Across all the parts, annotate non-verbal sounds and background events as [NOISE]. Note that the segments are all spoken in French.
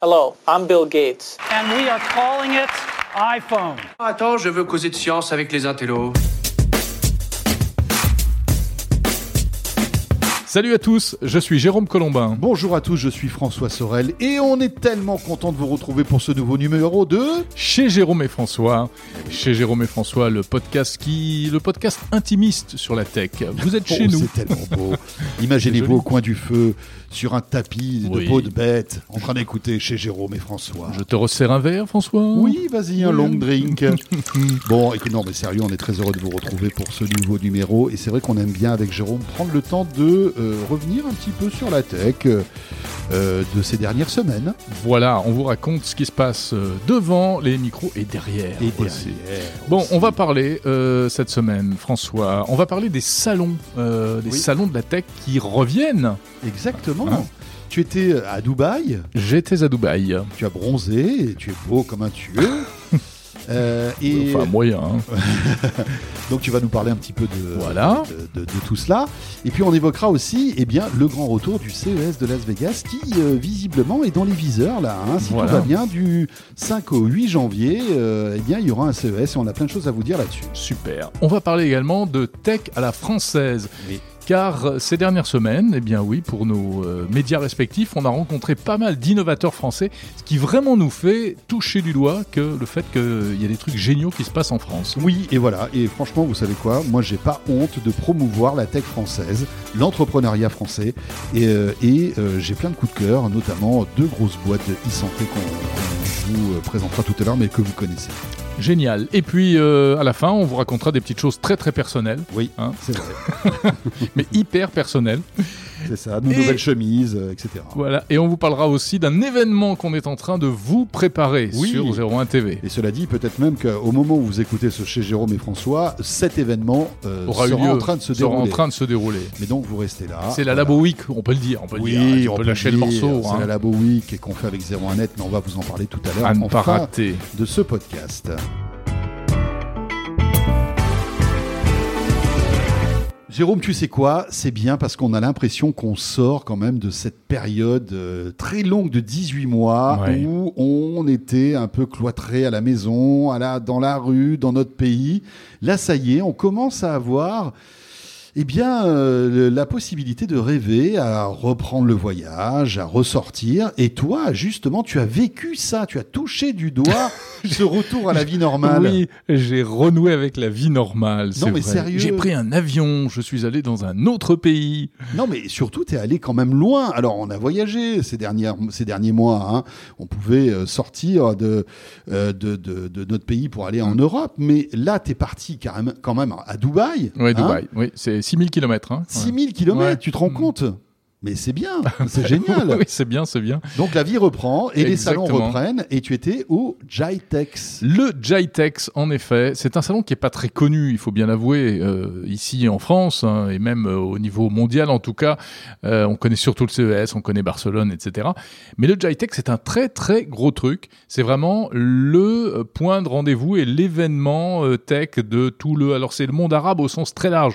Hello, I'm Bill Gates. And we are calling it iPhone. Attends, je veux causer de science avec les intellos. Salut à tous, je suis Jérôme Colombin. Bonjour à tous, je suis François Sorel et on est tellement content de vous retrouver pour ce nouveau numéro de Chez Jérôme et François. Chez Jérôme et François, le podcast qui, le podcast intimiste sur la tech. Vous êtes chez Oh, nous. C'est tellement beau. Imaginez-vous [LAUGHS] au coin du feu, sur un tapis de Oui. peau de bête, en train d'écouter chez Jérôme et François. Je te resserre un verre, François Oui, vas-y, un long drink. [LAUGHS] bon, écoute, non, mais sérieux, on est très heureux de vous retrouver pour ce nouveau numéro. Et c'est vrai qu'on aime bien, avec Jérôme, prendre le temps de euh, revenir un petit peu sur la tech euh, euh, de ces dernières semaines. Voilà, on vous raconte ce qui se passe devant les micros et derrière. Et aussi. derrière Bon, aussi. on va parler cette semaine, François. On va parler des salons, des Oui. salons de la tech qui reviennent. Exactement. Hein Tu étais à Dubaï, J'étais à Dubaï. tu as bronzé, et tu es beau comme un tueur. Euh, et Enfin, moyen. hein. [LAUGHS] donc tu vas nous parler un petit peu de, Voilà. de, de- de tout cela. Et puis on évoquera aussi eh bien, le grand retour du CES de Las Vegas qui euh, visiblement est dans les viseurs là. hein. Si Voilà. tout va bien, du 5 au 8 janvier, euh, eh bien, il y aura un CES et on a plein de choses à vous dire là-dessus. Super. On va parler également de tech à la française. Oui. Car euh, ces dernières semaines, eh bien oui, pour nos euh, médias respectifs, on a rencontré pas mal d'innovateurs français, ce qui vraiment nous fait toucher du doigt que le fait qu'il y a des trucs géniaux qui se passent en France. Oui, et voilà. Et franchement, vous savez quoi? Moi, j'ai pas honte de promouvoir la tech française, l'entrepreneuriat français. Et, euh, j'ai plein de coups de cœur, notamment deux grosses boîtes e-santé qu'on vous présentera tout à l'heure, mais que vous connaissez. Génial. Et puis euh, à la fin, on vous racontera des petites choses très très personnelles, Oui, Hein c'est vrai. [LAUGHS] mais hyper personnelles. C'est ça. Nos Et- nouvelles chemises, euh, etc. Voilà. Et on vous parlera aussi d'un événement qu'on est en train de vous préparer Oui. sur 01 TV. Et cela dit, peut-être même qu'au moment où vous écoutez ce chez Jérôme et François, cet événement euh, Aura eu sera lieu, en train de se sera dérouler. en train de se dérouler. Mais donc vous restez là. C'est la Voilà. Labo Week, on peut le dire. On peut le Oui, dire. On peut lâcher le morceau. C'est hein. la Labo Week et qu'on fait avec 01net, mais on va vous en parler tout à l'heure. En pas fin de ce podcast. Jérôme, tu sais quoi? C'est bien parce qu'on a l'impression qu'on sort quand même de cette période euh, très longue de 18 mois Ouais. où on était un peu cloîtré à la maison, à la, dans la rue, dans notre pays. Là, ça y est, on commence à avoir eh bien, euh, la possibilité de rêver à reprendre le voyage, à ressortir. Et toi, justement, tu as vécu ça, tu as touché du doigt [LAUGHS] ce retour à la vie normale. Oui, j'ai renoué avec la vie normale. c'est mais vrai. sérieux J'ai pris un avion, je suis allé dans un autre pays. Non, mais surtout, tu es allé quand même loin. Alors, on a voyagé ces, dernières, ces derniers mois. hein. On pouvait euh, sortir de, euh, de, de- de notre pays pour aller en Europe. Mais là, tu es parti quand même à Dubaï. Oui, hein. Dubaï. Oui, c'est 6000 km. Hein. 6000 km, Ouais. tu te rends Mm. compte? Mais c'est bien, [LAUGHS] c'est génial. oui, c'est bien, c'est bien. Donc la vie reprend et les salons reprennent et tu étais au Jitex. Le Jitex, en effet, c'est un salon qui est pas très connu, il faut bien l'avouer, euh, ici en France hein, et même euh, au niveau mondial en tout cas. Euh, on connaît surtout le CES, on connaît Barcelone, etc. Mais le Jitex, c'est un très très gros truc. C'est vraiment le point de rendez-vous et l'événement tech de tout le. Alors c'est le monde arabe au sens très large,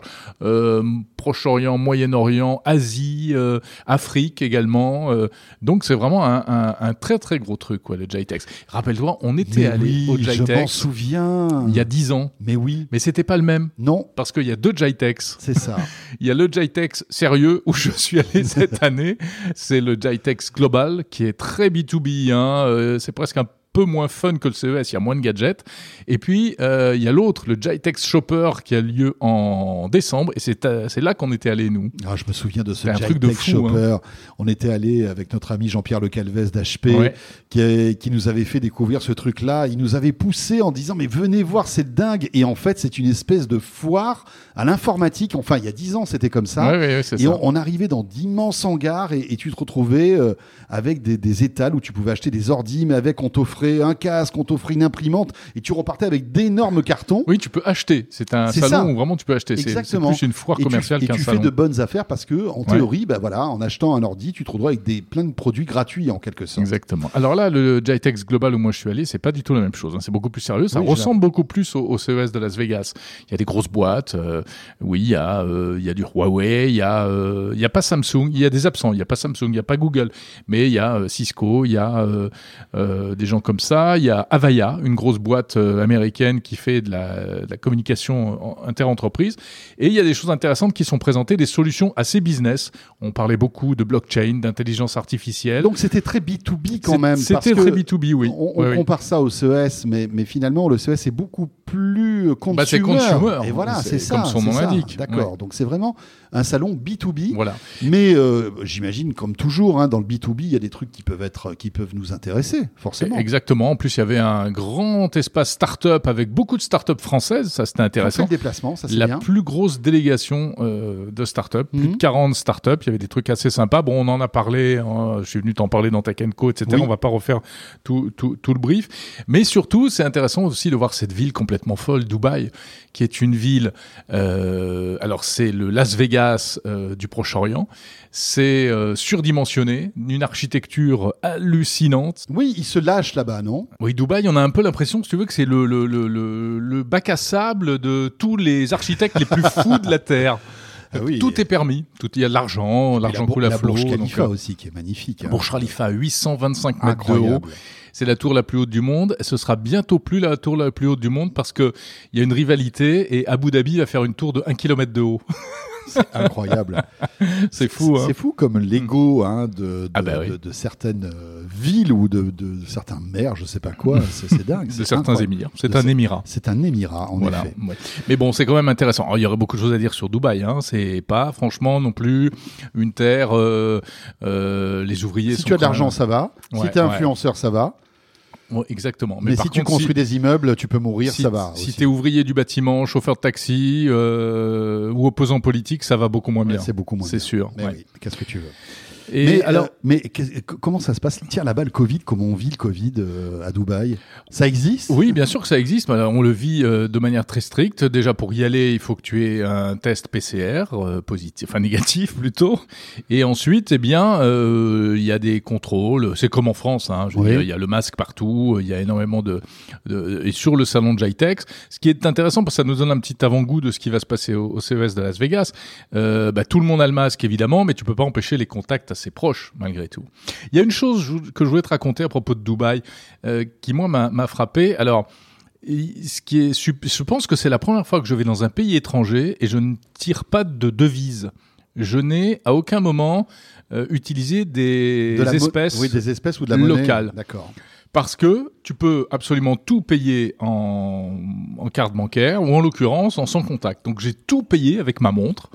Proche-Orient, Moyen-Orient, Asie, euh, Afrique également. euh, donc c'est vraiment un, un- un très très gros truc, quoi, le Jitex. Rappelle-toi, on était allé oui, au je m'en Jitex souviens. il y a 10 ans, Mais oui, mais c'était pas le même. non, Parce qu'il y a deux Jitex. c'est ça. [LAUGHS] Il y a le Jitex sérieux où je suis allé [LAUGHS] cette année. C'est le Jitex global qui est très B2B. Hein. euh, c'est presque un peu moins fun que le CES, il y a moins de gadgets. Et puis, euh, il y a l'autre, le Jitex Shopper, qui a lieu en décembre. Et c'est euh, là qu'on était allés, nous. Ah, je me souviens de ce un truc de fou, hein. Shopper. On était allé avec notre ami Jean-Pierre Le Calvez d'HP Ouais. qui, nous avait fait découvrir ce truc-là. Il nous avait poussé en disant mais venez voir, c'est dingue. Et en fait, c'est une espèce de foire à l'informatique. Enfin, il y a 10 ans, c'était comme ça. Ouais, ouais, Et ça. on, on arrivait dans d'immenses hangars et, et tu te retrouvais euh, avec des, des étals où tu pouvais acheter des ordis, mais avec on t'offrait t'offrait un casque, on t'offrait une imprimante, et tu repartais avec d'énormes cartons. Oui, tu peux acheter. C'est un salon ça. où vraiment tu peux acheter. C'est- C'est Exactement. plus une foire Et tu- commerciale et qu'un tu salon. fais de bonnes affaires parce que, en Ouais. théorie, bah voilà, en achetant un ordi, tu te retrouves avec des, plein de produits gratuits en quelque sorte. Exactement. Alors là, le Jitex Global où moi je suis allé, c'est pas du tout la même chose. hein. C'est beaucoup plus sérieux. Ça Oui, ressemble beaucoup plus au, au CES de Las Vegas. Il y a des grosses boîtes. euh, oui, il y a, euh, il y a du Huawei. Il y a, euh, il y a pas Samsung. Il y a des absents. Il y a pas Samsung. Il y a pas Google. Mais il y a Cisco. Il y a des gens comme ça. Il y a Avaya, une grosse boîte euh, américaine qui fait de la, de la communication en- inter-entreprise. Et il y a des choses intéressantes qui sont présentées, des solutions assez business. On parlait beaucoup de blockchain, d'intelligence artificielle. Donc c'était très B2B quand même. C'était très B2B, oui. On, on Oui, oui. compare ça au CES, mais, mais finalement, le CES est beaucoup plus consumer. Bah, c'est consumer. Et voilà, C'est ça. comme son nom l'indique. D'accord. Donc c'est vraiment un salon B2B. Voilà. Mais euh, j'imagine, comme toujours, hein, dans le B2B, il y a des trucs qui peuvent, être, qui peuvent nous intéresser, forcément. Exactement. En plus, il y avait un grand espace start-up avec beaucoup de start-up françaises. Ça, c'était intéressant. déplacement, ça La bien. plus grosse délégation euh, de start-up, plus Mhm. de 40 start-up. Il y avait des trucs assez sympas. Bon, on en a parlé. hein, je suis venu t'en parler dans Tech Co, etc. Oui. On va pas refaire tout, tout, tout le brief. Mais surtout, c'est intéressant aussi de voir cette ville complètement folle, Dubaï, qui est une ville. euh, alors, c'est le Las Vegas euh, du Proche-Orient. C'est surdimensionné, une architecture hallucinante. Oui, ils se lâchent là-bas, non Oui, Dubaï, on a un peu l'impression, si tu veux, que c'est le, le, le, le, le bac à sable de tous les architectes les plus fous de la Terre. Ah oui. Tout est permis. Tout, il y a de l'argent, l'argent la, coule à la flot. Burj donc, Khalifa euh, aussi, qui est magnifique. hein. Burj Khalifa, 825 mètres de haut. C'est la tour la plus haute du monde. Ce sera bientôt plus la tour la plus haute du monde parce que il y a une rivalité et Abu Dhabi va faire une tour de 1 km de haut. [LAUGHS] Incroyable. [LAUGHS] C'est fou, hein. C'est fou comme l'ego hein, de, de, Ah bah oui. de- de certaines euh, villes ou de, certains maires, je sais pas quoi. [LAUGHS] C'est c'est dingue. De c'est certains émirs. C'est un émirat. C'est un émirat, en Voilà. effet. ouais. Mais bon, c'est quand même intéressant. Alors, il y aurait beaucoup de choses à dire sur Dubaï. Hein. C'est pas, franchement, non plus une terre. euh, euh, les ouvriers. Si sont tu as de l'argent, ça va. Ouais, si tu es ouais. influenceur, ça va. Ouais, exactement. Mais, par si tu construis des immeubles, tu peux mourir, si, ça va. Si tu es ouvrier du bâtiment, chauffeur de taxi euh, ou opposant politique, ça va beaucoup moins bien. c'est beaucoup moins C'est sûr. Mais ouais. oui, qu'est-ce que tu veux? Et mais alors, euh, mais qu'est- que- comment ça se passe? Tiens, là-bas, le Covid, comment on vit le Covid euh, à Dubaï? Ça existe? Oui, bien sûr que ça existe. mais On le vit euh, de manière très stricte. Déjà, pour y aller, il faut que tu aies un test PCR euh, positif, enfin négatif [LAUGHS] plutôt. Et ensuite, eh bien, euh, il y a des contrôles. C'est comme en France. Hein, Oui. il y a le masque partout. Il y a énormément de, de et sur le salon de Jitex. Ce qui est intéressant parce que ça nous donne un petit avant-goût de ce qui va se passer au, au CES de Las Vegas. Euh, bah, tout le monde a le masque évidemment, mais tu peux pas empêcher les contacts assez proches malgré tout. Il y a une chose que je voulais te raconter à propos de Dubaï euh, qui moi m'a frappé. Alors ce qui est, je pense que c'est la première fois que je vais dans un pays étranger et je ne tire pas de devise. Je n'ai à aucun moment euh, utilisé des De espèces Oui, des espèces ou de la monnaie locales. D'accord. parce que tu peux absolument tout payer en, en carte bancaire ou en l'occurrence en sans contact. Donc j'ai tout payé avec ma montre,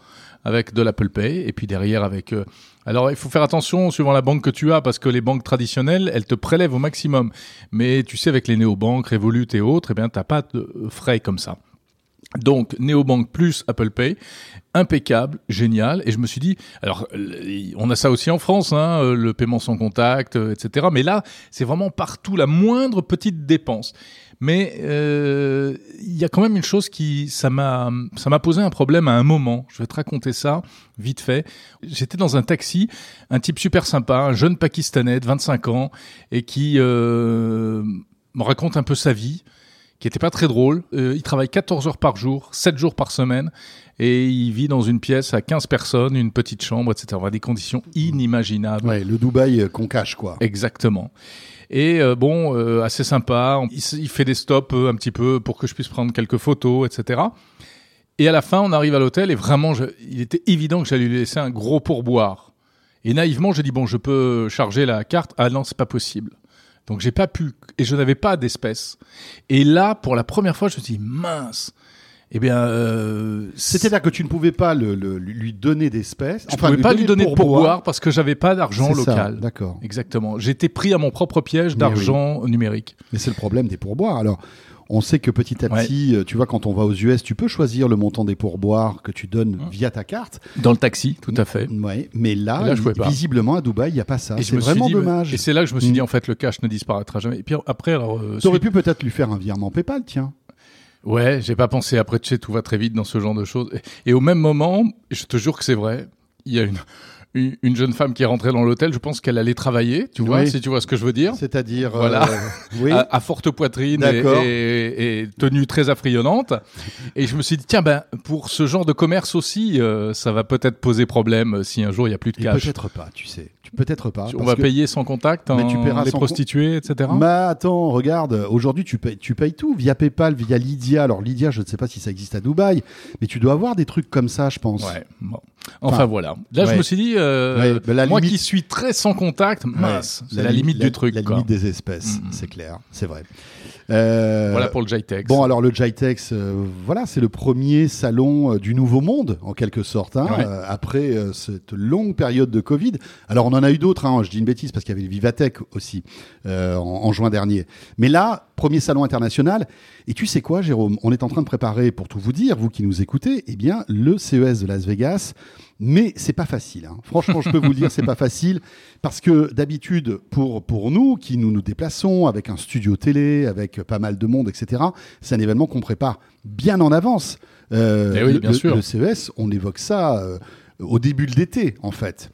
avec de l'Apple Pay et puis derrière avec. euh, alors il faut faire attention suivant la banque que tu as parce que les banques traditionnelles elles te prélèvent au maximum. Mais tu sais avec les néobanques, Revolut et autres, eh bien t'as pas de frais comme ça. Donc néobank plus Apple Pay, impeccable, génial. Et je me suis dit, alors euh, on a ça aussi en France, hein, euh, le paiement sans contact, etc. Mais là, c'est vraiment partout la moindre petite dépense. Mais euh, il y a quand même une chose qui, ça m'a, ça m'a posé un problème à un moment. Je vais te raconter ça vite fait. J'étais dans un taxi, un type super sympa, un jeune Pakistanais de 25 ans, et qui euh, me raconte un peu sa vie qui était pas très drôle. Euh, il travaille 14 heures par jour, 7 jours par semaine, et il vit dans une pièce à 15 personnes, une petite chambre, etc. Des conditions inimaginables. Ouais, le Dubaï qu'on cache, quoi. Exactement. Et euh, bon, euh, assez sympa. Il, fait des stops euh, un petit peu pour que je puisse prendre quelques photos, etc. Et à la fin, on arrive à l'hôtel et vraiment, il était évident que j'allais lui laisser un gros pourboire. Et naïvement, j'ai dit bon, je peux charger la carte. Ah non, c'est pas possible. Donc j'ai pas pu et je n'avais pas d'espèces. Et là, pour la première fois, je me suis dit mince. Eh bien, euh, C'est-à-dire que tu ne pouvais pas le, le- lui donner d'espèces. je pouvais pas lui donner de pourboire parce que j'avais pas d'argent local. D'accord. Exactement. J'étais pris à mon propre piège d'argent numérique. Mais c'est le problème des pourboires. Alors, On sait que petit à petit, euh, tu vois, quand on va aux US, tu peux choisir le montant des pourboires que tu donnes Mmh. via ta carte. Dans le taxi, tout à fait. Ouais, mais là, je visiblement à Dubaï, il n'y a pas ça. C'est vraiment dit, dommage. Et c'est là que je me suis dit, Mm. en fait, le cash ne disparaîtra jamais. Et puis après, alors, euh, T'aurais suite- pu peut-être lui faire un virement PayPal, tiens. Ouais, j'ai pas pensé. Après, tu tout va très vite dans ce genre de choses. Et au même moment, je te jure que c'est vrai, il y a une, une, une jeune femme qui est rentrée dans l'hôtel. Je pense qu'elle allait travailler, tu vois, Oui. si tu vois ce que je veux dire. C'est-à-dire, Voilà. euh, [LAUGHS] oui, À, à forte poitrine et, D'accord. et- et tenue très affrionnante. Et je me suis dit, tiens, ben, pour ce genre de commerce aussi, euh, ça va peut-être poser problème si un jour il y a plus de cash. peut-être pas, tu sais. Peut-être pas. On va que- payer sans contact, Mais hein, tu paieras les sans prostituées, etc. Mais attends, regarde, aujourd'hui tu payes, tu payes tout via PayPal, via Lydia. Alors Lydia, je ne sais pas si ça existe à Dubaï, mais tu dois avoir des trucs comme ça, je pense. Ouais. Bon. Enfin, Enfin, voilà. Là, je me suis dit, euh, Ouais, bah, la moi limite- qui suis très sans contact, mince, Ouais, c'est la, li- limite du truc. La quoi. limite des espèces, Mm. c'est clair, c'est vrai. Euh, Voilà pour le JTEX. Bon, alors le Jitex, euh, voilà, c'est le premier salon euh, du nouveau monde, en quelque sorte, hein, Ouais. euh, après cette longue période de Covid. Alors, on en a eu d'autres, hein, je dis une bêtise, parce qu'il y avait le Vivatech aussi, euh, en, en juin dernier. Mais là, premier salon international. Et tu sais quoi, Jérôme? On est en train de préparer, pour tout vous dire, vous qui nous écoutez, eh bien, le CES de Las Vegas. Mais c'est pas facile. hein. Franchement, je peux vous le dire, c'est pas facile parce que d'habitude, pour pour nous qui nous nous déplaçons avec un studio télé, avec pas mal de monde, etc. C'est un événement qu'on prépare bien en avance. Euh, Eh oui, bien le, sûr. Le CES, on évoque ça euh, au début de l'été, en fait.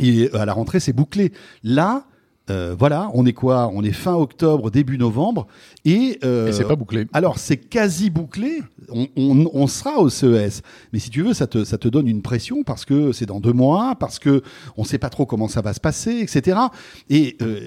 Et à la rentrée, c'est bouclé. Là, euh, voilà, on est quoi? On est fin octobre, début novembre, et, euh, Et c'est pas bouclé. alors, c'est quasi bouclé. On, on- on sera au CES. Mais si tu veux, ça te, ça te donne une pression parce que c'est dans deux mois, parce que on sait pas trop comment ça va se passer, etc. Et euh,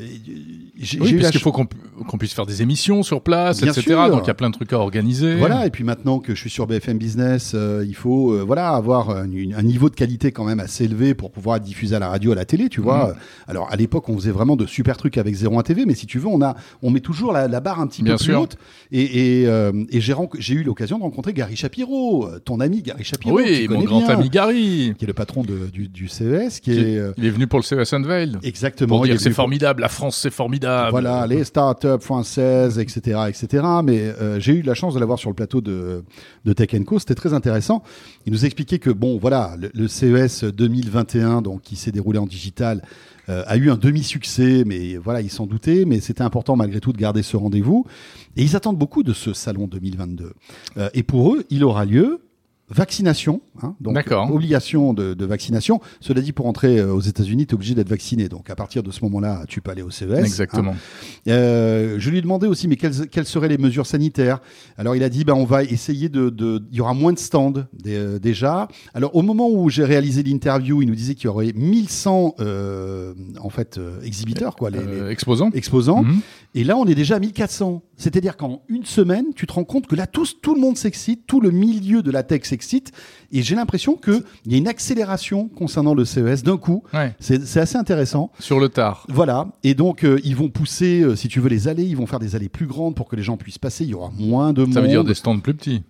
j'ai Oui, puisqu'il ch- faut qu'on pu- qu'on puisse faire des émissions sur place, Bien etc. sûr. Donc il y a plein de trucs à organiser. Voilà, et puis maintenant que je suis sur BFM Business, euh, il faut voilà avoir un, niveau de qualité quand même assez élevé pour pouvoir diffusé à la radio, à la télé, tu vois. Alors à l'époque, on faisait vraiment de super trucs avec 01 TV, mais si tu veux, on a on met toujours la, la barre un petit Bien peu plus sûr. haute. Et, et, euh, et j'ai eu l'occasion de rencontrer Gary Shapiro, euh, ton ami Gary Shapiro, oui, mon grand bien, ami Gary. qui est le patron de- du, du CES, qui est euh, Il est venu pour le CES Unveil. exactement. Pour dire c'est pour- formidable, la France c'est formidable. Voilà, les startups françaises, etc., etc. Mais euh, j'ai eu la chance de l'avoir sur le plateau de, de Tech Co. C'était très intéressant. Il nous expliquait que bon, voilà, le, le CES 2021, donc qui s'est déroulé en digital, euh, a eu un demi-succès, mais voilà, ils s'en doutaient. Mais c'était important malgré tout de garder ce rendez-vous. Et ils attendent beaucoup de ce salon 2022. Euh, et pour eux, il aura lieu. Vaccination, hein, donc D'accord. obligation de, de vaccination. Cela dit, pour entrer euh, aux États-Unis, tu es obligé d'être vacciné. Donc à partir de ce moment-là, tu peux aller au CES. hein. Exactement. Euh, je lui ai demandé aussi, mais quelles, quelles seraient les mesures sanitaires? Alors il a dit, ben, on va essayer de, de- il y aura moins de stands euh, déjà. Alors au moment où j'ai réalisé l'interview, il nous disait qu'il y aurait 1100 euh, en fait exhibiteurs, quoi, les, Euh, les exposant. exposants. Mhm. Et là, on est déjà à 1400. C'est-à-dire qu'en une semaine, tu te rends compte que là, tous, tout le monde s'excite, tout le milieu de la tech s'excite. Et j'ai l'impression qu'il y a une accélération concernant le CES d'un coup. Ouais. C'est assez intéressant. Sur le tard. Voilà, et donc euh, ils vont pousser, euh, si tu veux, les allées, ils vont faire des allées plus grandes pour que les gens puissent passer, il y aura moins de monde. Ça veut dire des stands plus petits.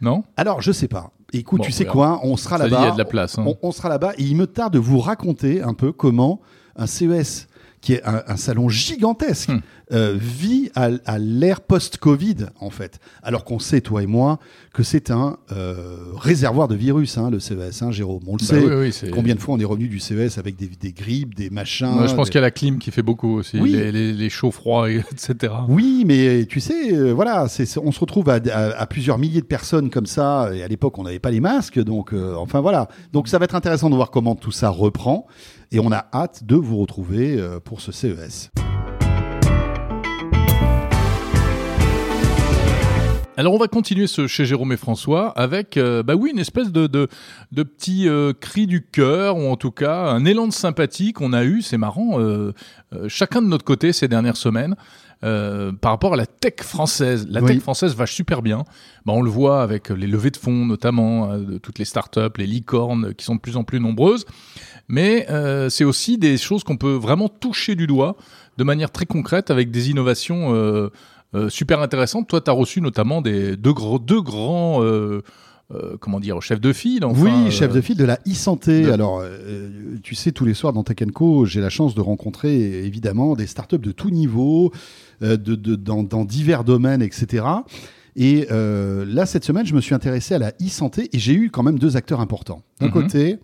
Non? Alors, je sais pas. Écoute, Bon, tu sais quoi, on sera Ça dit, il y là-bas. a de la place. hein. on, on sera là-bas, et il me tarde de vous raconter un peu comment un CES, qui est un, un salon gigantesque, Hmm. euh, vit à, à l'ère post-Covid, en fait. Alors qu'on sait, toi et moi, que c'est un euh, réservoir de virus, hein, le CES, hein, Jérôme. On le Bah sait. oui, oui, c'est- Combien de fois on est revenu du CES avec des, des grippes, des machins je pense des- qu'il y a la clim qui fait beaucoup aussi. Oui. Les, les, les chauds froids, et- etc. Oui, mais tu sais, euh, voilà, c'est, on se retrouve à, à- à plusieurs milliers de personnes comme ça, et à l'époque on n'avait pas les masques, donc enfin voilà. Donc ça va être intéressant de voir comment tout ça reprend, et on a hâte de vous retrouver euh, pour ce CES. Alors on va continuer chez Jérôme et François avec, euh, bah oui, une espèce de, de, petit euh, cri du cœur, ou en tout cas un élan de sympathie qu'on a eu, c'est marrant, chacun de notre côté ces dernières semaines, euh, par rapport à la tech française. La Oui. tech française va super bien. Bah, on le voit avec les levées de fonds notamment, euh, de toutes les startups, les licornes qui sont de plus en plus nombreuses. Mais euh, c'est aussi des choses qu'on peut vraiment toucher du doigt de manière très concrète avec des innovations euh, euh, super intéressantes. Toi, tu as reçu notamment des deux, gros, deux grands euh, comment dire, chef de file. oui, enfin, chef euh, de file de la e-santé. de- Alors, euh, tu sais, tous les soirs dans Tech Co, j'ai la chance de rencontrer évidemment des startups de tout niveau, euh, de, de- dans, dans divers domaines, etc. Et là, cette semaine, je me suis intéressé à la e-santé et j'ai eu quand même deux acteurs importants. D'un Mhm. côté,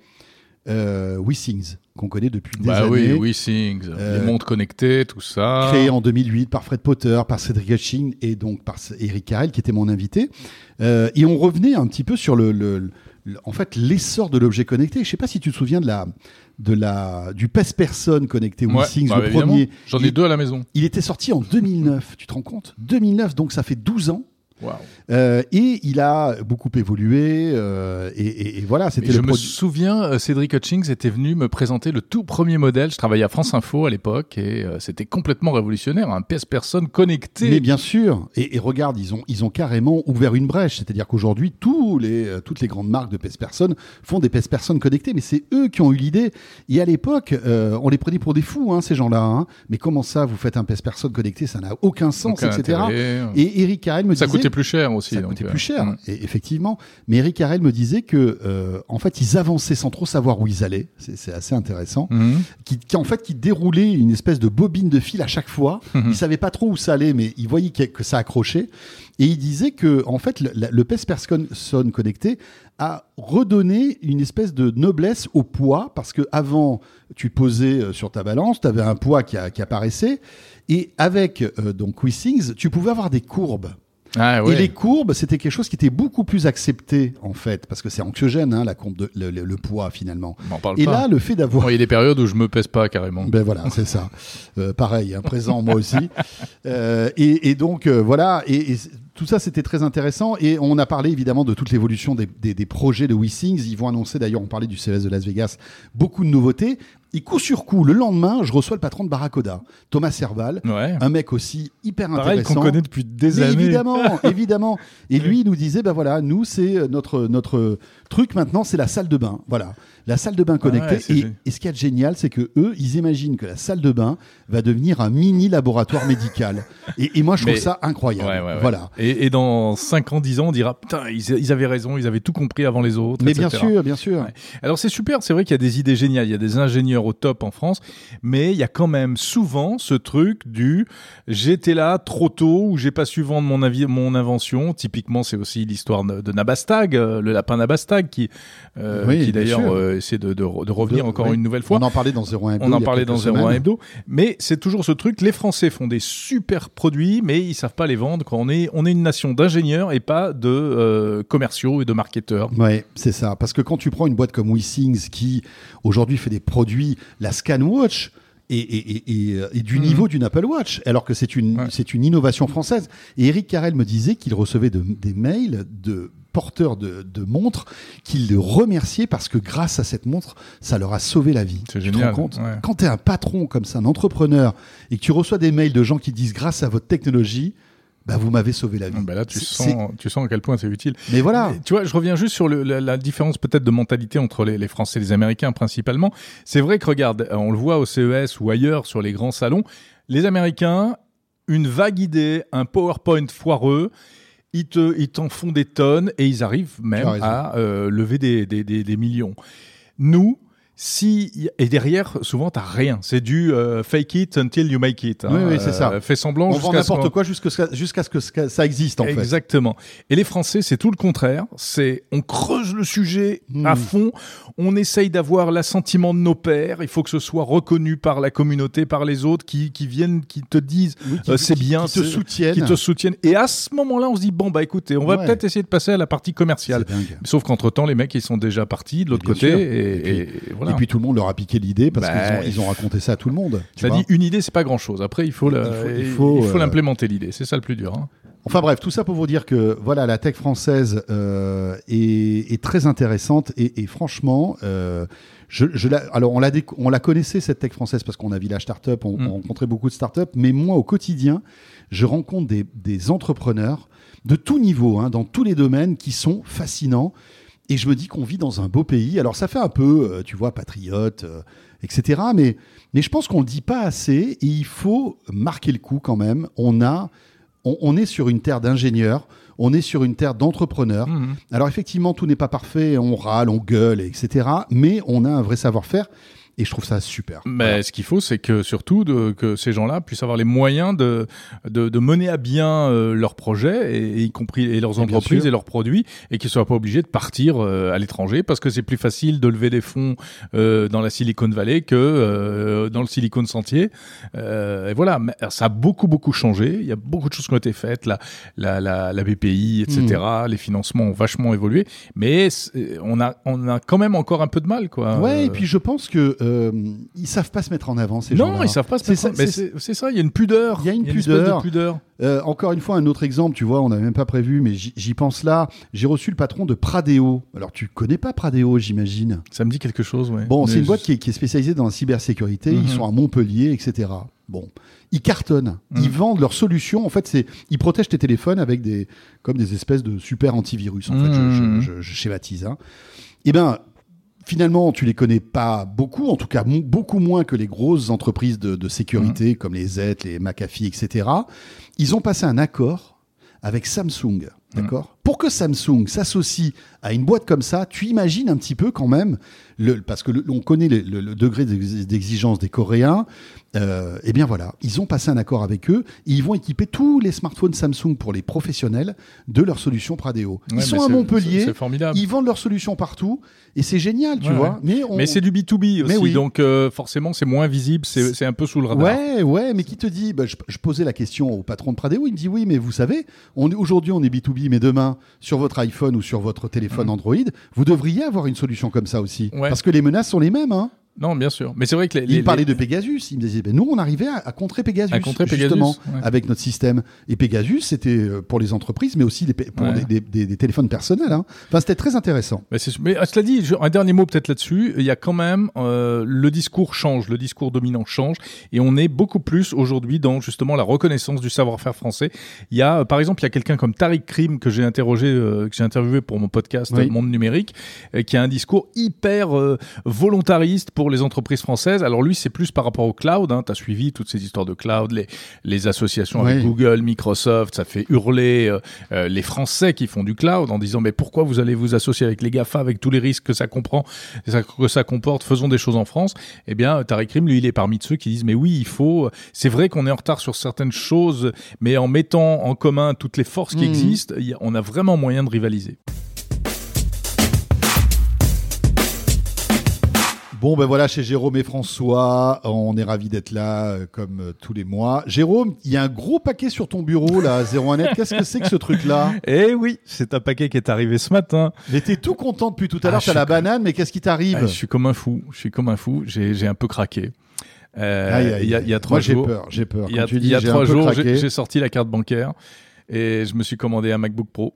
WeSings, qu'on connaît depuis des Bah années. oui, WeSings, Euh, les montres connectées, tout ça. créé en 2008 par Fred Potter, par Cédric Hutching et donc par Eric Carrel qui était mon invité. Euh, et on revenait un petit peu sur le, le- le- en fait l'essor de l'objet connecté. Je sais pas si tu te souviens de la de la du PES personne connecté Ouais, WeSings, bah, le évidemment. premier. J'en ai Il- deux à la maison. Il était sorti en 2009, tu te rends compte? 2009, donc ça fait 12 ans. Waouh. Euh, et il a beaucoup évolué. euh, et, et- et voilà, c'était je me souviens, euh, Cédric Hutchings était venu me présenter le tout premier modèle. Je travaillais à France Info à l'époque et euh, c'était complètement révolutionnaire, un PS personne connecté. Mais bien sûr. Et, et regarde, ils ont, ils ont carrément ouvert une brèche. C'est-à-dire qu'aujourd'hui, tous les, toutes les grandes marques de PES personnes font des PES personnes connectées. Mais c'est eux qui ont eu l'idée. Et à l'époque, on les prenait pour des fous, hein, ces gens-là. hein. Mais comment ça, vous faites un PES personne connecté? Ça n'a aucun sens, Aucun etc. intérêt. Et Eric Carrel me ça disait. coûtait plus cher aussi. Ça donc, coûtait euh, plus cher, mm. et effectivement. Mais Eric Carrel me disait que, euh, en fait, ils avançaient sans trop savoir où ils allaient. C'est assez intéressant. Mhm. Qui, qui, en fait, qui déroulait une espèce de bobine de fil à chaque fois. [LAUGHS] Mhm. Il savait pas trop où ça allait, mais il voyait que, que ça accrochait. Et il disait que, en fait, le, le PES Person connecté a redonné une espèce de noblesse au poids, parce que avant, tu posais euh, sur ta balance, tu avais un poids qui, a- qui apparaissait, et avec euh, donc tu pouvais avoir des courbes. Ah ouais. Et les courbes, c'était quelque chose qui était beaucoup plus accepté, en fait, parce que c'est anxiogène, hein, la courbe de, le, le- le poids, finalement. Parle Et pas. là, le fait d'avoir... Il y a des périodes où je me pèse pas carrément. Ben voilà, c'est ça. Euh, pareil, hein, présent moi aussi. Euh, et, et donc euh, voilà, et, tout ça c'était très intéressant. Et on a parlé évidemment de toute l'évolution des, des- des projets de WeSings. Ils vont annoncer d'ailleurs, on parlait du CES de Las Vegas, beaucoup de nouveautés. Et coup sur coup, le lendemain, je reçois le patron de Barracoda, Thomas Serval, Ouais. un mec aussi hyper Pareil intéressant. qu'on connaît depuis des Mais années. Évidemment, [LAUGHS] évidemment. Et lui, il nous disait, ben voilà, nous, c'est notre, notre truc maintenant, c'est la salle de bain. Voilà. La salle de bain connectée. ouais, c'est et, génial. et ce qui est génial, c'est que eux, ils imaginent que la salle de bain va devenir un mini laboratoire médical. Et, et moi, je trouve Mais- ça incroyable. Ouais, ouais, ouais. Voilà. Et, et dans 5 ans, 10 ans, on dira putain, ils, ils avaient raison, ils avaient tout compris avant les autres. Mais etc. bien sûr, bien sûr. Ouais. Alors c'est super, c'est vrai qu'il y a des idées géniales, il y a des ingénieurs au top en France, mais il y a quand même souvent ce truc du j'étais là trop tôt ou j'ai pas su vendre mon, avis, mon invention. Typiquement, c'est aussi l'histoire de, de Nabastag, euh, le lapin Nabastag qui, euh, Oui, qui bien d'ailleurs euh, essaie de, de, re- de revenir De- encore oui. une nouvelle fois. On en parlait dans 01 Hebdo. On en parlait dans quelques 01 semaines. Hebdo, mais c'est toujours ce truc. Les Français font des super produits, mais ils savent pas les vendre. Quand on est, on est une nation d'ingénieurs et pas de euh, commerciaux et de marketeurs. Ouais, c'est ça. Parce que quand tu prends une boîte comme WeSings qui aujourd'hui fait des produits, la ScanWatch est- est du Mhm. niveau d'une Apple Watch, alors que c'est une, Ouais. c'est une innovation française. Et Eric Carrel me disait qu'il recevait de- des mails de porteurs de, de montres qui le remerciaient parce que grâce à cette montre, ça leur a sauvé la vie. C'est Tu te génial, rends compte ouais. Quand tu es un patron comme ça, un entrepreneur, et que tu reçois des mails de gens qui disent grâce à votre technologie, bah, vous m'avez sauvé la vie. Ben là, tu sens, tu sens à quel point c'est utile. Mais voilà. Tu vois, je reviens juste sur le- la, la différence peut-être de mentalité entre les, les Français et les Américains principalement. C'est vrai que regarde, euh, on le voit au CES ou ailleurs sur les grands salons, les Américains, une vague idée, un PowerPoint foireux, ils te, ils t'en font des tonnes et ils arrivent même à euh, lever des, des, des, des millions. Nous, si et derrière, souvent t'as rien. C'est du euh, fake it until you make it. hein. Oui, oui, c'est ça. Euh, fais semblant On vend n'importe quoi jusqu'à ce que- jusqu'à ce que ça existe en fait. Exactement. Et les Français, c'est tout le contraire. C'est on creuse le sujet Hmm. à fond. On essaye d'avoir l'assentiment de nos pairs. Il faut que ce soit reconnu par la communauté, par les autres qui, qui viennent, qui te disent Oui, euh, c'est bien, qui te soutiennent. qui te soutiennent. Et à ce moment-là, on se dit bon bah écoutez, on va peut-être essayer de passer à la partie commerciale. Sauf qu'entre temps, les mecs ils sont déjà partis de l'autre côté sûr. et, Et puis- et- et voilà. Et puis tout le monde leur a piqué l'idée parce Bah, qu'ils ont, ils ont raconté ça à tout le monde. tu T'as vois. dit une idée, c'est pas grand-chose. Après, il faut euh, l'implémenter l'idée. C'est ça le plus dur. hein. Enfin bref, tout ça pour vous dire que voilà, la tech française euh, est, est très intéressante et, et franchement, euh, je, je la, alors on la, déc- on la connaissait cette tech française parce qu'on a Village Startup, on, Mm. on rencontrait beaucoup de startups, mais moi au quotidien, je rencontre des, des entrepreneurs de tout niveau, hein, dans tous les domaines, qui sont fascinants. Et je me dis qu'on vit dans un beau pays. Alors ça fait un peu, euh, tu vois, patriote, euh, etc. Mais, mais je pense qu'on le dit pas assez et il faut marquer le coup quand même. On a On, on est sur une terre d'ingénieurs, on est sur une terre d'entrepreneurs. Mhm. Alors effectivement, tout n'est pas parfait, on râle, on gueule, etc. Mais on a un vrai savoir-faire et je trouve ça super. Mais Voilà. ce qu'il faut, c'est que surtout de, que ces gens-là puissent avoir les moyens de, de, de mener à bien euh, leurs projets, et, et y compris et leurs Et entreprises et leurs produits, et qu'ils soient pas obligés de partir euh, à l'étranger parce que c'est plus facile de lever des fonds euh, dans la Silicon Valley que dans le Silicon Sentier. Et voilà, Mais ça a beaucoup beaucoup changé. Il y a beaucoup de choses qui ont été faites, la la la, la BPI, etc. Mm. Les financements ont vachement évolué, mais on a on a quand même encore un peu de mal, quoi. Ouais, et puis je pense que euh, ils savent pas se mettre en avant ces non, gens-là. ils savent pas se mettre. en- mais c'est- ça. Il y a une pudeur. Il y a une pudeur. de pudeur. Euh, encore une fois, un autre exemple, tu vois, on n'avait même pas prévu, mais j'y pense là. J'ai reçu le patron de Pradeo. Alors, tu connais pas Pradeo, j'imagine? Ça me dit quelque chose, ouais. Bon, c'est une je- boîte qui est, qui est spécialisée dans la cybersécurité. Mhm. Ils sont à Montpellier, etc. Bon, ils cartonnent. Mhm. Ils vendent leurs solutions. En fait, c'est ils protègent tes téléphones avec des comme des espèces de super antivirus. En fait, je, Mhm. je- je- je schématise. Hein. Eh ben, finalement, tu les connais pas beaucoup. En tout cas, beaucoup moins que les grosses entreprises de, de sécurité comme les Z, les McAfee, etc. Ils ont passé un accord avec Samsung. D'accord Pour que Samsung s'associe à une boîte comme ça, tu imagines un petit peu quand même, le, parce que le- on connaît le, degré d'ex- d'exigence des Coréens. Euh, eh bien voilà, ils ont passé un accord avec eux et ils vont équiper tous les smartphones Samsung pour les professionnels de leur solution Pradeo. Ils sont à Montpellier, C'est formidable. ils vendent leurs solutions partout et c'est génial, tu Ouais, vois. Mais, on... Mais c'est du B2B aussi, Mais oui. donc euh, forcément c'est moins visible, c'est un peu sous le radar. Ouais, ouais, mais qui te dit bah, je, je posais la question au patron de Pradeo, il me dit oui, mais vous savez, est- aujourd'hui on est B2B, mais demain, sur votre iPhone ou sur votre téléphone Android, vous devriez avoir une solution comme ça aussi. Ouais. Parce que les menaces sont les mêmes. Hein. Non, bien sûr. Mais c'est vrai que les, Il les- parlait les- de Pegasus, il me disait, ben, nous on arrivait à, à contrer Pegasus, À contrer Pegasus, justement, ouais. avec notre système. Et Pegasus, c'était euh, pour les entreprises, mais aussi pour Ouais. des, des- des- des téléphones personnels. Hein. Enfin, c'était très intéressant. Mais, mais, ah, cela dit, je- un dernier mot peut-être là-dessus. Il y a quand même euh, le discours change, le discours dominant change, et on est beaucoup plus aujourd'hui dans justement la reconnaissance du savoir-faire français. Il y a, euh, par exemple, il y a quelqu'un comme Tariq Krim que j'ai interrogé, euh, que j'ai interviewé pour mon podcast Oui. Monde numérique, euh, qui a un discours hyper euh, volontariste pour les entreprises françaises. Alors lui, c'est plus par rapport au cloud. Hein. Tu as suivi toutes ces histoires de cloud, les, les associations avec. Google, Microsoft, ça fait hurler euh, euh, les Français qui font du cloud en disant mais pourquoi vous allez vous associer avec les GAFA avec tous les risques que ça comprend, que ça comporte, faisons des choses en France. Eh bien, Tariq Krim, lui, il est parmi ceux qui disent mais oui, il faut. C'est vrai qu'on est en retard sur certaines choses, mais en mettant en commun toutes les forces qui Mhm. existent, on a vraiment moyen de rivaliser. Bon, ben voilà, chez Jérôme et François, on est ravis d'être là, euh, comme euh, tous les mois. Jérôme, il y a un gros paquet sur ton bureau, là, 01net. Qu'est-ce que c'est que ce truc-là? Eh oui, c'est un paquet qui est arrivé ce matin. T'es tout content depuis tout à Ah, l'heure, je t'as suis la banane, mais qu'est-ce qui t'arrive? Ah, je suis comme un fou. Je suis comme un fou. J'ai j'ai un peu craqué. Euh, Aïe, aïe, il y a, il y a aïe. trois Moi, j'ai jours. peur, j'ai peur. Il y a, Quand tu il dis y a j'ai un trois peu jours, craqué, j'ai j'ai sorti la carte bancaire et je me suis commandé un MacBook Pro.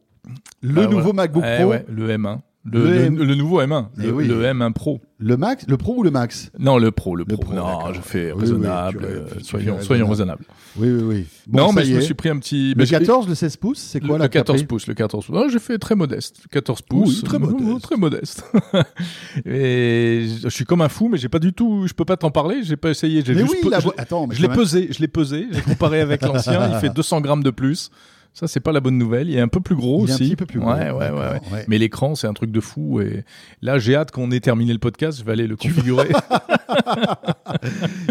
le Ah, nouveau voilà. MacBook Eh Pro, ouais, le M1. Le, Le le- M- le nouveau M1. Eh Le, oui. le M1 Pro. le Max, le Pro ou le Max? Non, le Pro, le Pro. Pro, non, je fais Oui, raisonnable. euh, soyons, soyons raisonnables. Oui, oui, oui. Bon, non, mais je me suis pris un petit. Le mais j'ai- 14, le 16 pouces, c'est quoi le, la le 14 capri pouces, le 14 pouces. Non, j'ai fait très modeste. 14 pouces. très modeste. Très modeste. [LAUGHS] et je suis comme un fou, mais j'ai pas du tout, je peux pas t'en parler, j'ai pas essayé. j'ai Mais juste pe- la attends, mais Je l'ai pesé, je l'ai pesé, j'ai comparé avec l'ancien, il fait [LAUGHS] 200 grammes de plus. Ça, c'est pas la bonne nouvelle. Il est un peu plus gros Il est un aussi. petit peu plus gros, Ouais, ouais, ouais. Mais l'écran, c'est un truc de fou. Et là, j'ai hâte qu'on ait terminé le podcast. Je vais aller le configurer. [LAUGHS]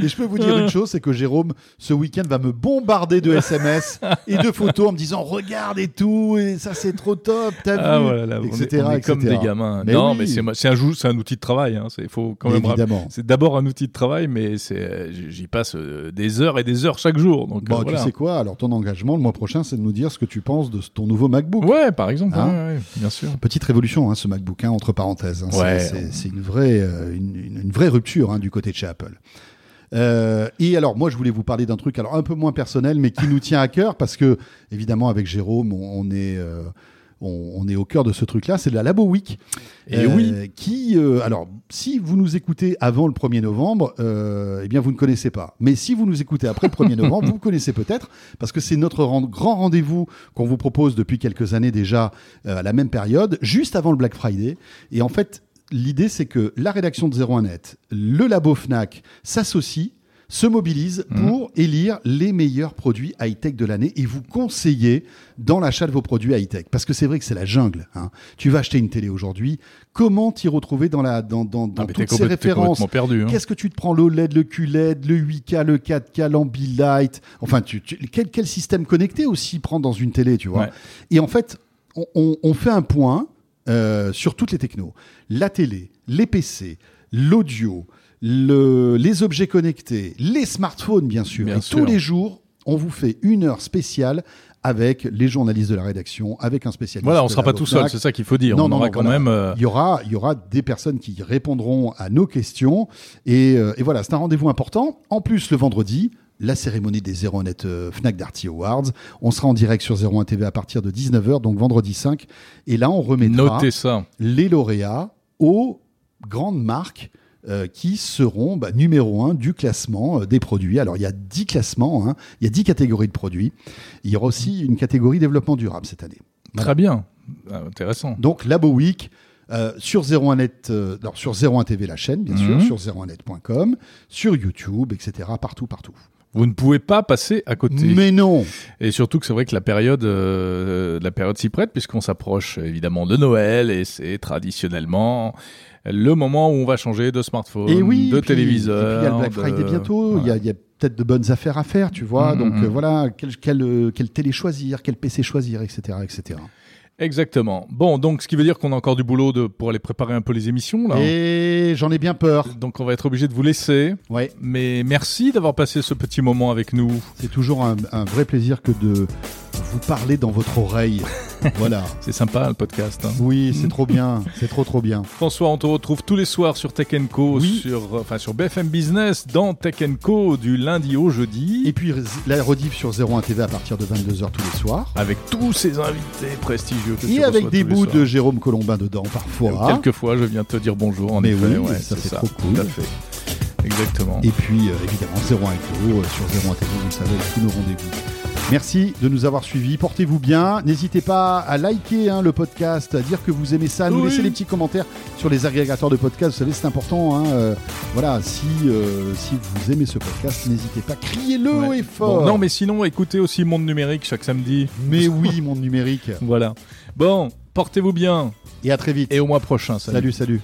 Et je peux vous dire une chose, c'est que Jérôme, ce week-end, va me bombarder de SMS et de photos en me disant regarde et tout, et ça c'est trop top, t'as ah, vu, voilà, là, on est- etc. on est, comme etc. des gamins. Mais non, oui. mais c'est un, c'est un outil de travail. Hein. C'est faut quand même. Évidemment. C'est d'abord un outil de travail, mais c'est j'y passe euh, des heures et des heures chaque jour. Donc Bon, euh, tu sais quoi? Alors ton engagement le mois prochain, c'est de nous dire ce que tu penses de ton nouveau MacBook. Ouais, par exemple. Hein ouais, ouais, bien sûr. Petite révolution, hein, ce MacBook, hein, entre parenthèses. C'est- Ouais. c'est une vraie, euh, une, vraie rupture du côté de chez Apple. Euh, et alors, moi, je voulais vous parler d'un truc, alors un peu moins personnel, mais qui nous tient à cœur, parce que, évidemment, avec Jérôme, on, on est, euh, on, on est au cœur de ce truc-là. C'est la Labo Week. Et Euh, oui. Qui, euh, alors, si vous nous écoutez avant le 1er novembre, euh, eh bien, vous ne connaissez pas. Mais si vous nous écoutez après le 1er [LAUGHS] novembre, vous connaissez peut-être, parce que c'est notre grand rendez-vous qu'on vous propose depuis quelques années déjà, euh, à la même période, juste avant le Black Friday. Et en fait, l'idée, c'est que la rédaction de 01net, le labo FNAC s'associent se mobilisent Mhm. pour élire les meilleurs produits high-tech de l'année et vous conseiller dans l'achat de vos produits high-tech. Parce que c'est vrai que c'est la jungle. hein. Tu vas acheter une télé aujourd'hui, comment t'y retrouver dans, la, dans, dans, dans Ah, toutes ces références perdu. hein. Qu'est-ce que tu te prends L'OLED, le QLED, le 8K, le 4K, l'Ambilight? Enfin, tu, tu- quel, quel système connecté aussi prendre dans une télé, tu vois? Ouais. Et en fait, on, on- on fait un point euh, sur toutes les technos. La télé, les PC, l'audio, le- les objets connectés, les smartphones, bien sûr. Bien Et sûr. tous les jours, on vous fait une heure spéciale avec les journalistes de la rédaction, avec un spécialiste. Voilà, on de sera pas tout seul, c'est ça qu'il faut dire. Non, on non, aura non, quand voilà. même. euh, Il y aura, il y aura des personnes qui répondront à nos questions. Et, euh, et voilà, c'est un rendez-vous important. En plus, le vendredi, la cérémonie des 01net euh, Fnac Darty Awards. On sera en direct sur 01 TV à partir de 19h, donc vendredi 5. Et là, on remettra ça. les lauréats aux grandes marques euh, qui seront bah, numéro un du classement euh, des produits. Alors, il y a 10 classements, hein. il y a 10 catégories de produits. Il y aura aussi une catégorie développement durable cette année. Voilà. Très bien. Ah, intéressant. Donc Labo Week euh, sur 01net, euh, alors sur 01 TV la chaîne bien Mhm. sûr, sur 01net.com, sur YouTube, etc. Partout, partout. Vous ne pouvez pas passer à côté. Mais non. Et surtout que c'est vrai que la période, euh, la période s'y prête puisqu'on s'approche évidemment de Noël et c'est traditionnellement le moment où on va changer de smartphone, et oui. de et puis- téléviseur. Et puis il y a le Black de- Friday bientôt. Il y a, peut-être de bonnes affaires à faire, tu vois. Mhm, Donc mhm. euh, voilà, quel, quel, euh, quel télé choisir, quel PC choisir, etc., etc. Exactement. Bon, donc ce qui veut dire qu'on a encore du boulot de, pour aller préparer un peu les émissions là. Et j'en ai bien peur. Donc on va être obligé de vous laisser. Ouais. Mais merci d'avoir passé ce petit moment avec nous. C'est toujours un, un vrai plaisir que de vous parler dans votre oreille. [LAUGHS] voilà. C'est sympa le podcast. hein. Oui, c'est trop bien. C'est trop, trop bien. François, on te retrouve tous les soirs sur Tech Co, Oui. sur, enfin, sur BFM Business, dans Tech Co du lundi au jeudi. Et puis la rediff sur 01 TV à partir de 22h tous les soirs. avec tous ces invités prestigieux que tu Et avec des bouts de Jérôme Colombin dedans parfois. Quelquefois, je viens te dire bonjour, en Mais effet. oui, ouais, ça, c'est trop Tout cool. à fait. Exactement. Et puis euh, évidemment 01 Echo euh, sur 01 TV, vous le savez, tous nos rendez-vous. Merci de nous avoir suivis. Portez-vous bien. N'hésitez pas à liker hein, le podcast, à dire que vous aimez ça, à nous Oui. laisser des petits commentaires sur les agrégateurs de podcasts. Vous savez, c'est important. hein, euh, voilà, si, euh, si vous aimez ce podcast, n'hésitez pas. Criez-le haut Ouais. et fort. Bon, non, mais sinon, écoutez aussi Monde Numérique chaque samedi. Mais oui, mon numérique. [LAUGHS] Voilà. Bon, portez-vous bien Et à très vite. et au mois prochain. salut. salut.